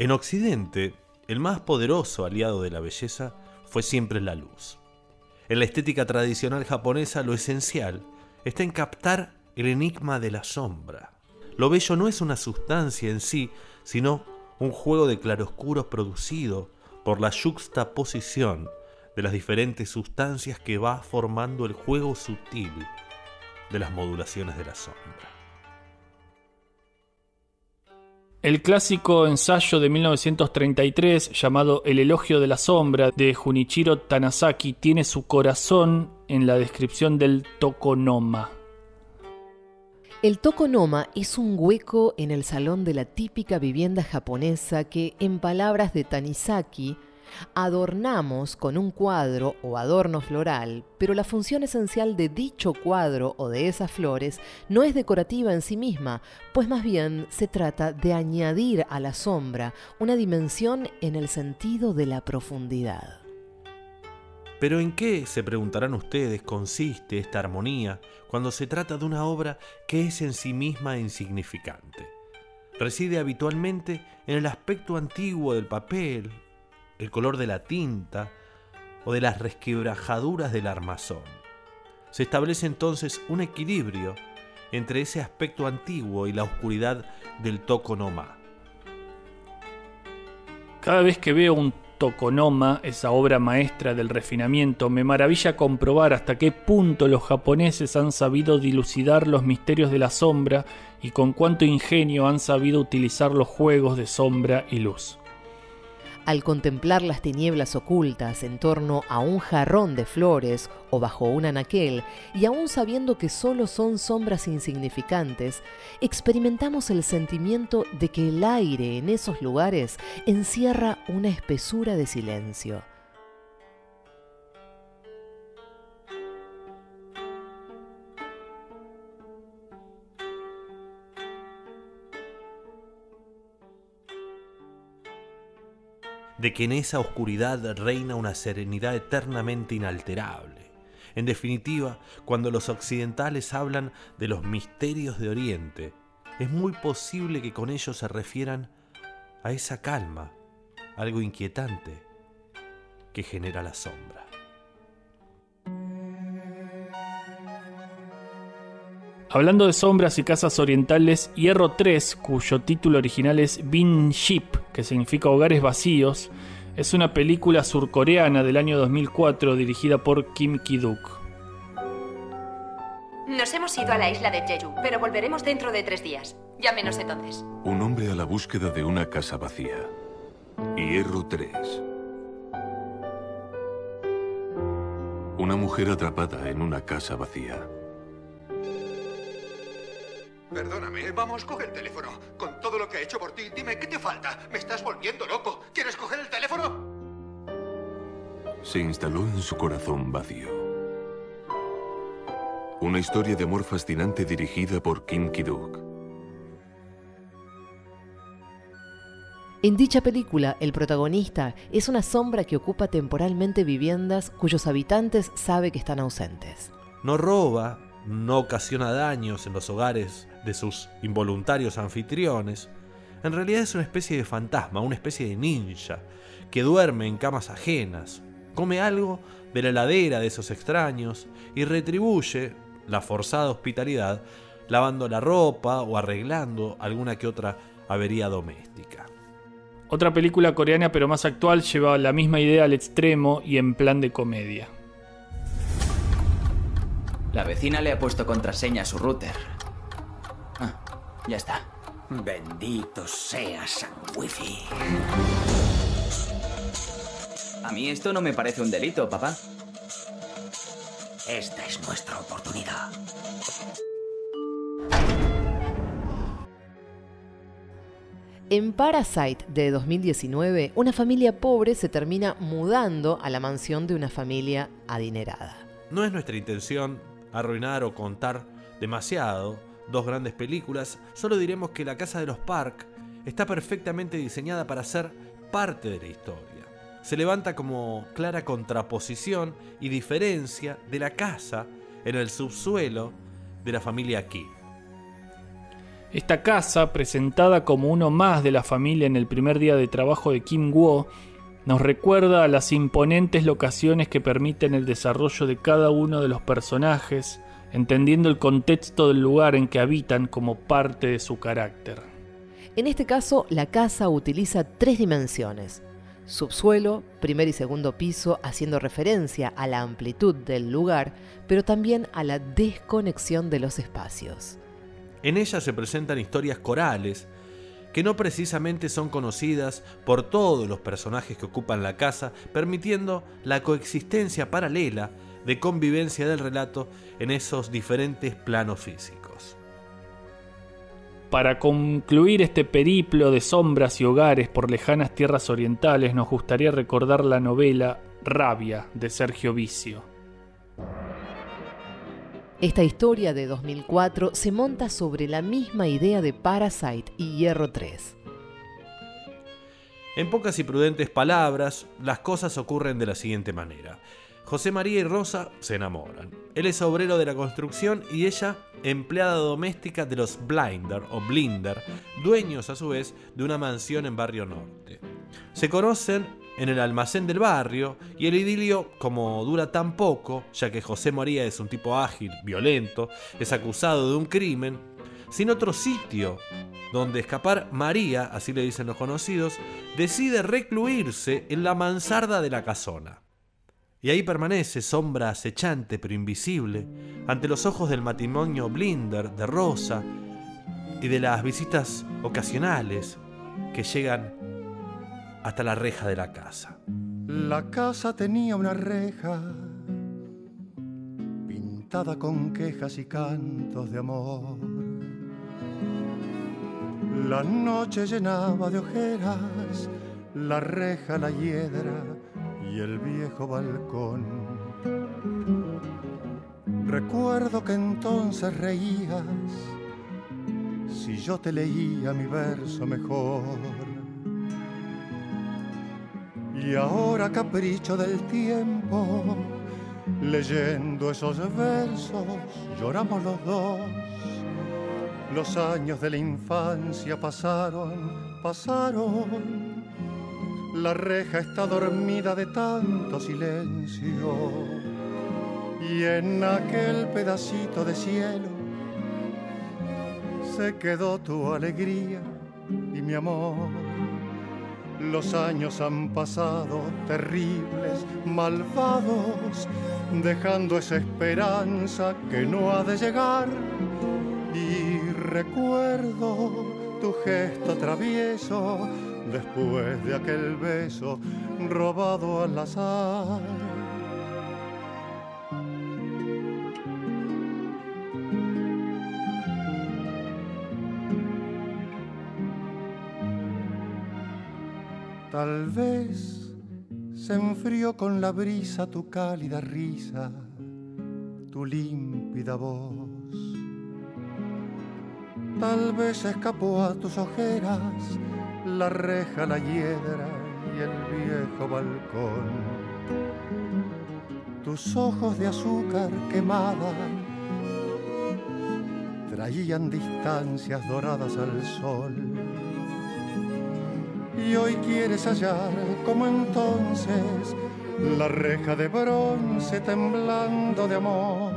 En Occidente, el más poderoso aliado de la belleza fue siempre la luz. En la estética tradicional japonesa lo esencial está en captar el enigma de la sombra. Lo bello no es una sustancia en sí, sino un juego de claroscuros producido por la juxtaposición de las diferentes sustancias que va formando el juego sutil de las modulaciones de la sombra. El clásico ensayo de 1933 llamado El elogio de la sombra de Junichiro Tanasaki tiene su corazón en la descripción del tokonoma. El tokonoma es un hueco en el salón de la típica vivienda japonesa que, en palabras de Tanizaki, adornamos con un cuadro o adorno floral, pero la función esencial de dicho cuadro o de esas flores no es decorativa en sí misma, pues más bien se trata de añadir a la sombra una dimensión en el sentido de la profundidad. Pero ¿en qué, se preguntarán ustedes, consiste esta armonía cuando se trata de una obra que es en sí misma insignificante? Reside habitualmente en el aspecto antiguo del papel, el color de la tinta o de las resquebrajaduras del armazón. Se establece entonces un equilibrio entre ese aspecto antiguo y la oscuridad del tokonoma. Cada vez que veo un tokonoma, esa obra maestra del refinamiento, me maravilla comprobar hasta qué punto los japoneses han sabido dilucidar los misterios de la sombra y con cuánto ingenio han sabido utilizar los juegos de sombra y luz. Al contemplar las tinieblas ocultas en torno a un jarrón de flores o bajo un anaquel, y aún sabiendo que solo son sombras insignificantes, experimentamos el sentimiento de que el aire en esos lugares encierra una espesura de silencio. De que en esa oscuridad reina una serenidad eternamente inalterable. En definitiva, cuando los occidentales hablan de los misterios de Oriente, es muy posible que con ellos se refieran a esa calma, algo inquietante, que genera la sombra. Hablando de sombras y casas orientales, Hierro 3, cuyo título original es Bin Ship, que significa hogares vacíos, es una película surcoreana del año 2004 dirigida por Kim Ki-duk. Nos hemos ido a la isla de Jeju, pero volveremos dentro de tres días. Llámenos entonces. Un hombre a la búsqueda de una casa vacía. Hierro 3. Una mujer atrapada en una casa vacía. Perdóname, vamos, coge el teléfono. Con todo lo que he hecho por ti, dime, ¿qué te falta? Me estás volviendo loco. ¿Quieres coger el teléfono? Se instaló en su corazón vacío. Una historia de amor fascinante dirigida por Kim Ki-duk. En dicha película, el protagonista es una sombra que ocupa temporalmente viviendas cuyos habitantes sabe que están ausentes. No roba, no ocasiona daños en los hogares de sus involuntarios anfitriones, en realidad es una especie de fantasma, una especie de ninja, que duerme en camas ajenas, come algo de la heladera de esos extraños y retribuye la forzada hospitalidad lavando la ropa o arreglando alguna que otra avería doméstica. Otra película coreana pero más actual lleva la misma idea al extremo y en plan de comedia. La vecina le ha puesto contraseña a su router. Ah, ya está. Bendito sea San Wifi. A mí esto no me parece un delito, papá. Esta es nuestra oportunidad. En Parasite de 2019, una familia pobre se termina mudando a la mansión de una familia adinerada. No es nuestra intención arruinar o contar demasiado dos grandes películas, solo diremos que La Casa de los Park está perfectamente diseñada para ser parte de la historia. Se levanta como clara contraposición y diferencia de la casa en el subsuelo de la familia Kim. Esta casa, presentada como uno más de la familia en el primer día de trabajo de Kim Guo, nos recuerda a las imponentes locaciones que permiten el desarrollo de cada uno de los personajes, entendiendo el contexto del lugar en que habitan como parte de su carácter. En este caso, la casa utiliza tres dimensiones. Subsuelo, primer y segundo piso, haciendo referencia a la amplitud del lugar, pero también a la desconexión de los espacios. En ella se presentan historias corales, que no precisamente son conocidas por todos los personajes que ocupan la casa, permitiendo la coexistencia paralela de convivencia del relato en esos diferentes planos físicos. Para concluir este periplo de sombras y hogares por lejanas tierras orientales, nos gustaría recordar la novela Rabia de Sergio Vicio. Esta historia de 2004 se monta sobre la misma idea de Parasite y Hierro 3. En pocas y prudentes palabras, las cosas ocurren de la siguiente manera. José María y Rosa se enamoran. Él es obrero de la construcción y ella empleada doméstica de los Blinder o Blinder, dueños a su vez de una mansión en Barrio Norte. Se conocen en el almacén del barrio y el idilio, como dura tan poco, ya que José María es un tipo ágil, violento, es acusado de un crimen, sin otro sitio donde escapar, María, así le dicen los conocidos, decide recluirse en la mansarda de la casona. Y ahí permanece, sombra acechante pero invisible, ante los ojos del matrimonio Blinder de Rosa y de las visitas ocasionales que llegan hasta la reja de la casa. La casa tenía una reja pintada con quejas y cantos de amor. La noche llenaba de ojeras la reja, la hiedra y el viejo balcón. Recuerdo que entonces reías si yo te leía mi verso mejor y ahora capricho del tiempo, leyendo esos versos, lloramos los dos. Los años de la infancia pasaron, pasaron. La reja está dormida de tanto silencio. Y en aquel pedacito de cielo se quedó tu alegría y mi amor los años han pasado terribles, malvados, dejando esa esperanza que no ha de llegar. Y recuerdo tu gesto travieso después de aquel beso robado al azar. Tal vez se enfrió con la brisa tu cálida risa, tu límpida voz. Tal vez escapó a tus ojeras la reja, la hiedra y el viejo balcón. Tus ojos de azúcar quemada traían distancias doradas al sol y hoy quieres hallar como entonces la reja de bronce temblando de amor.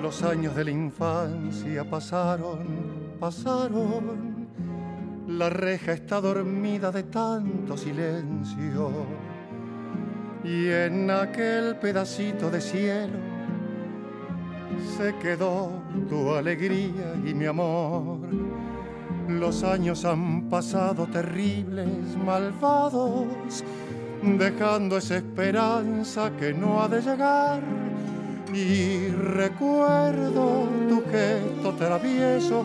Los años de la infancia pasaron, pasaron. La reja está dormida de tanto silencio. Y en aquel pedacito de cielo se quedó tu alegría y mi amor los años han pasado terribles, malvados, dejando esa esperanza que no ha de llegar. Y recuerdo tu gesto travieso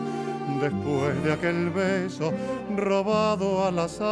después de aquel beso robado al azar.